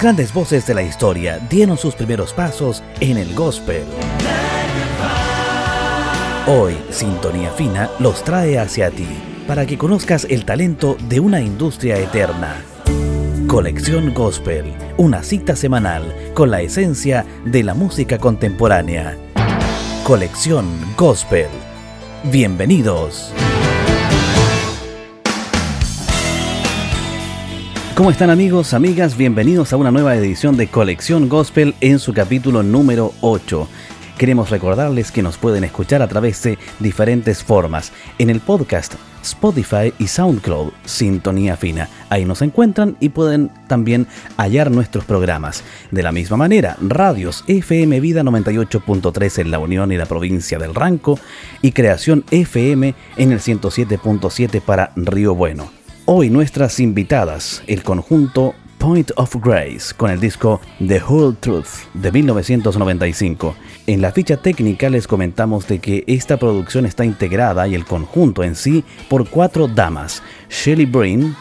Grandes voces de la historia dieron sus primeros pasos en el gospel. Hoy, Sintonía Fina los trae hacia ti para que conozcas el talento de una industria eterna. Colección Gospel, una cita semanal con la esencia de la música contemporánea. Colección Gospel. Bienvenidos. ¿Cómo están amigos, amigas? Bienvenidos a una nueva edición de Colección Gospel en su capítulo número 8. Queremos recordarles que nos pueden escuchar a través de diferentes formas en el podcast Spotify y SoundCloud Sintonía Fina. Ahí nos encuentran y pueden también hallar nuestros programas. De la misma manera, radios FM Vida 98.3 en la Unión y la provincia del Ranco y Creación FM en el 107.7 para Río Bueno. Hoy nuestras invitadas, el conjunto Point of Grace con el disco The Whole Truth de 1995. En la ficha técnica les comentamos de que esta producción está integrada y el conjunto en sí por cuatro damas, Shelly Breen,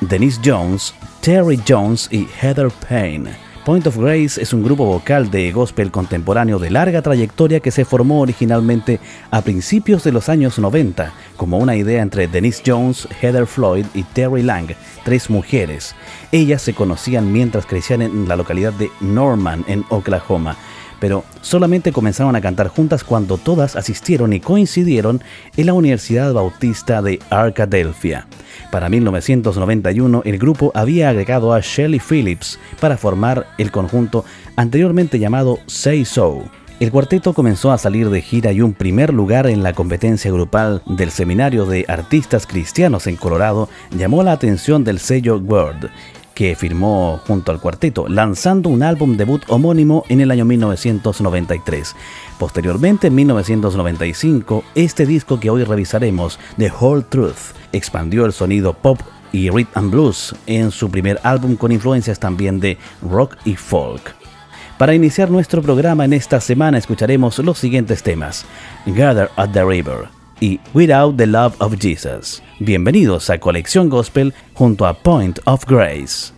Denise Jones, Terry Jones y Heather Payne. Point of Grace es un grupo vocal de gospel contemporáneo de larga trayectoria que se formó originalmente a principios de los años 90 como una idea entre Denise Jones, Heather Floyd y Terry Lang, tres mujeres. Ellas se conocían mientras crecían en la localidad de Norman, en Oklahoma, pero solamente comenzaron a cantar juntas cuando todas asistieron y coincidieron en la Universidad Bautista de Arkadelphia. Para 1991, el grupo había agregado a Shelly Phillips para formar el conjunto anteriormente llamado Say So. El cuarteto comenzó a salir de gira y un primer lugar en la competencia grupal del Seminario de Artistas Cristianos en Colorado llamó la atención del sello Word, que firmó junto al cuarteto, lanzando un álbum debut homónimo en el año 1993. Posteriormente, en 1995, este disco que hoy revisaremos, The Whole Truth, expandió el sonido pop y rhythm blues en su primer álbum con influencias también de rock y folk. Para iniciar nuestro programa en esta semana escucharemos los siguientes temas: Gather at the River y Without the Love of Jesus. Bienvenidos a Colección Gospel junto a Point of Grace.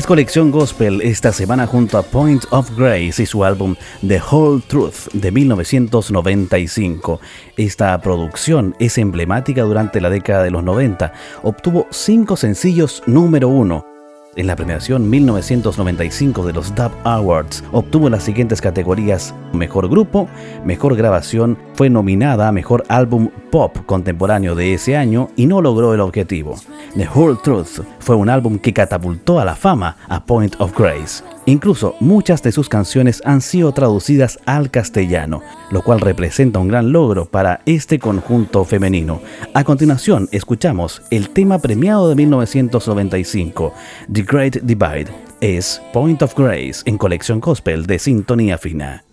Es colección gospel esta semana junto a Point of Grace y su álbum The Whole Truth de 1995. Esta producción es emblemática durante la década de los 90. Obtuvo cinco sencillos número uno en la premiación 1995 de los Dub Awards obtuvo las siguientes categorías: Mejor Grupo, Mejor Grabación, fue nominada a Mejor Álbum Pop Contemporáneo de ese año y no logró el objetivo. The Whole Truth fue un álbum que catapultó a la fama a Point of Grace. Incluso muchas de sus canciones han sido traducidas al castellano, lo cual representa un gran logro para este conjunto femenino. A continuación, escuchamos el tema premiado de 1995, The Great Divide, es Point of Grace en colección gospel de Sintonía Fina.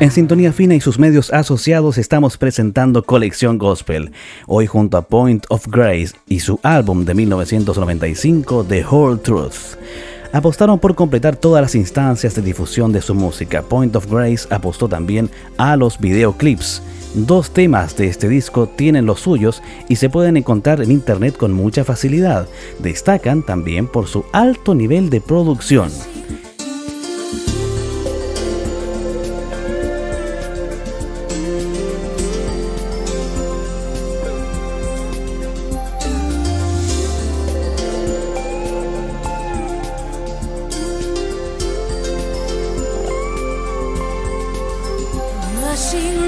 En Sintonía Fina y sus medios asociados estamos presentando Colección Gospel, hoy junto a Point of Grace y su álbum de 1995, The Whole Truth. Apostaron por completar todas las instancias de difusión de su música. Point of Grace apostó también a los videoclips. Dos temas de este disco tienen los suyos y se pueden encontrar en internet con mucha facilidad. Destacan también por su alto nivel de producción. watching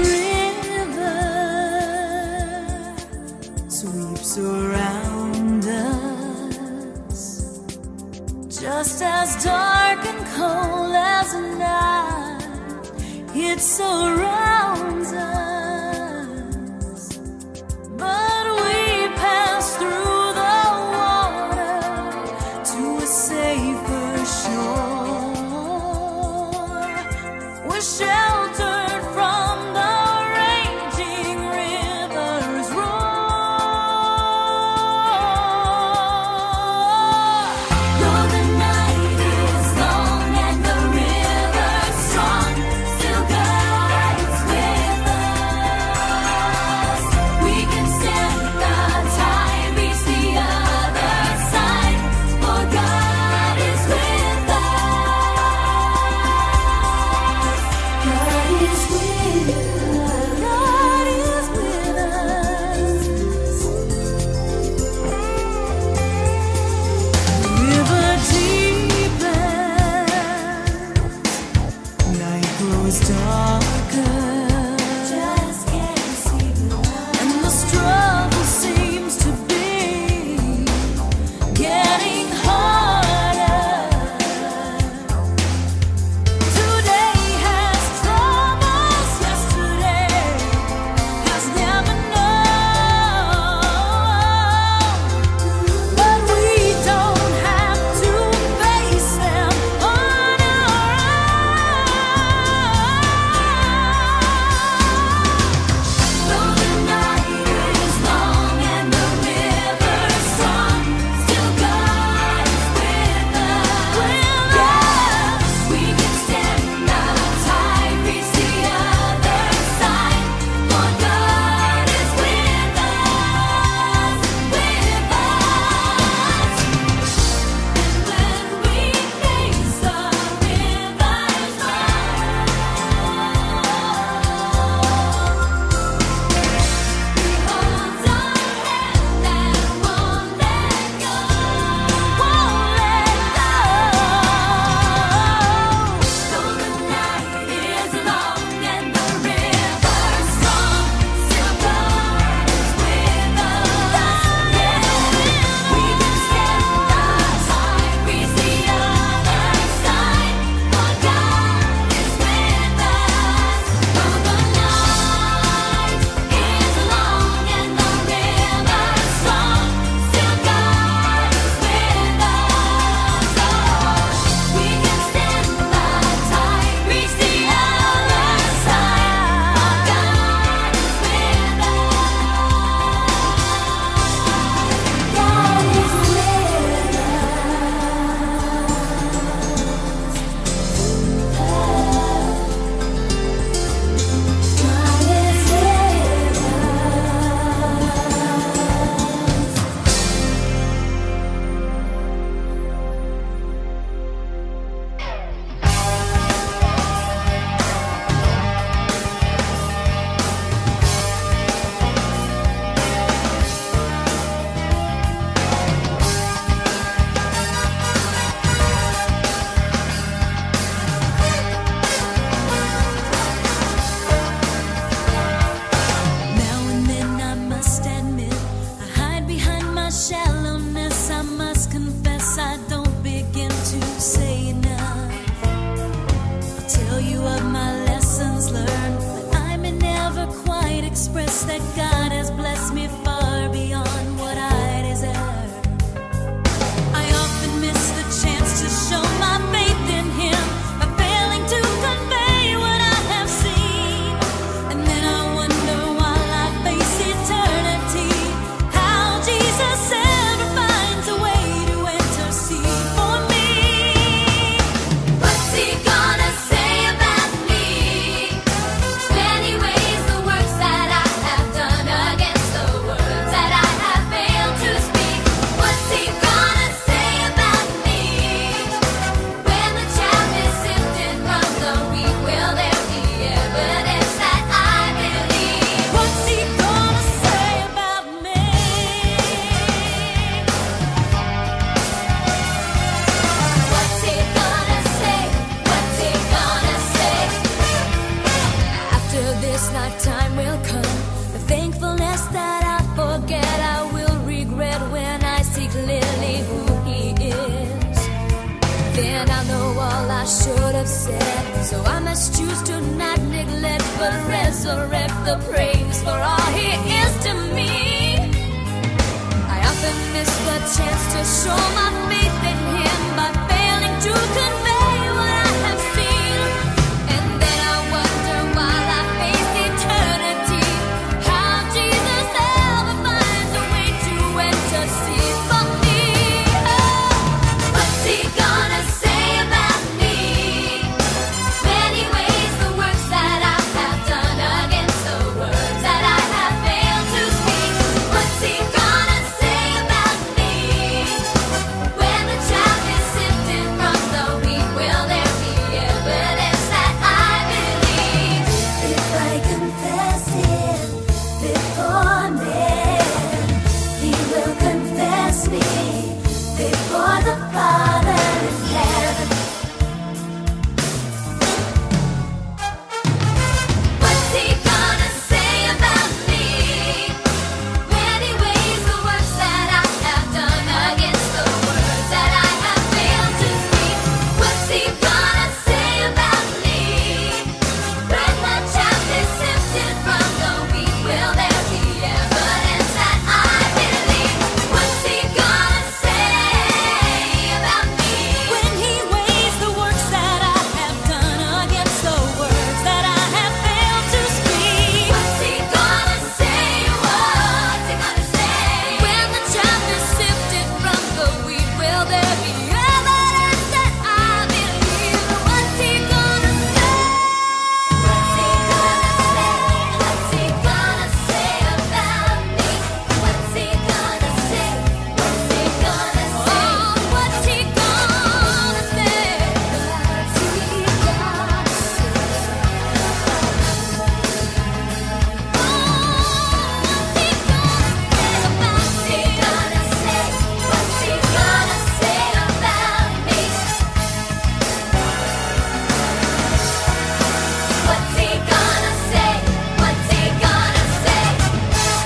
说吗？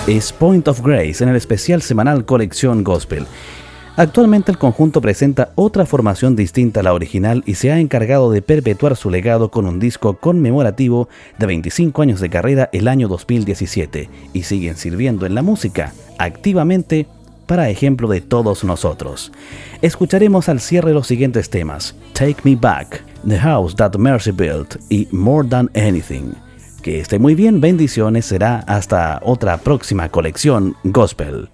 es Point of Grace en el especial semanal Colección Gospel. Actualmente el conjunto presenta otra formación distinta a la original y se ha encargado de perpetuar su legado con un disco conmemorativo de 25 años de carrera el año 2017 y siguen sirviendo en la música activamente para ejemplo de todos nosotros. Escucharemos al cierre los siguientes temas: Take Me Back, The House That Mercy Built y More Than Anything que esté muy bien, bendiciones, será hasta otra próxima colección gospel.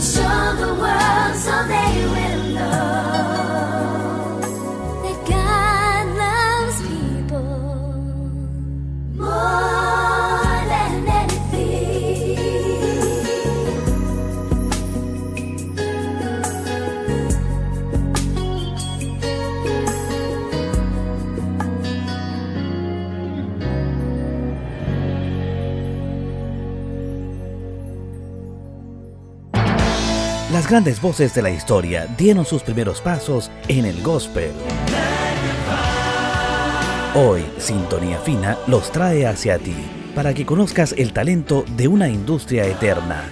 Show the world. Grandes voces de la historia dieron sus primeros pasos en el gospel. Hoy, Sintonía Fina los trae hacia ti para que conozcas el talento de una industria eterna.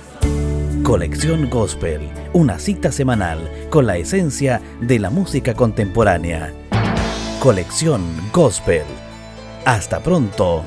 Colección Gospel, una cita semanal con la esencia de la música contemporánea. Colección Gospel. Hasta pronto.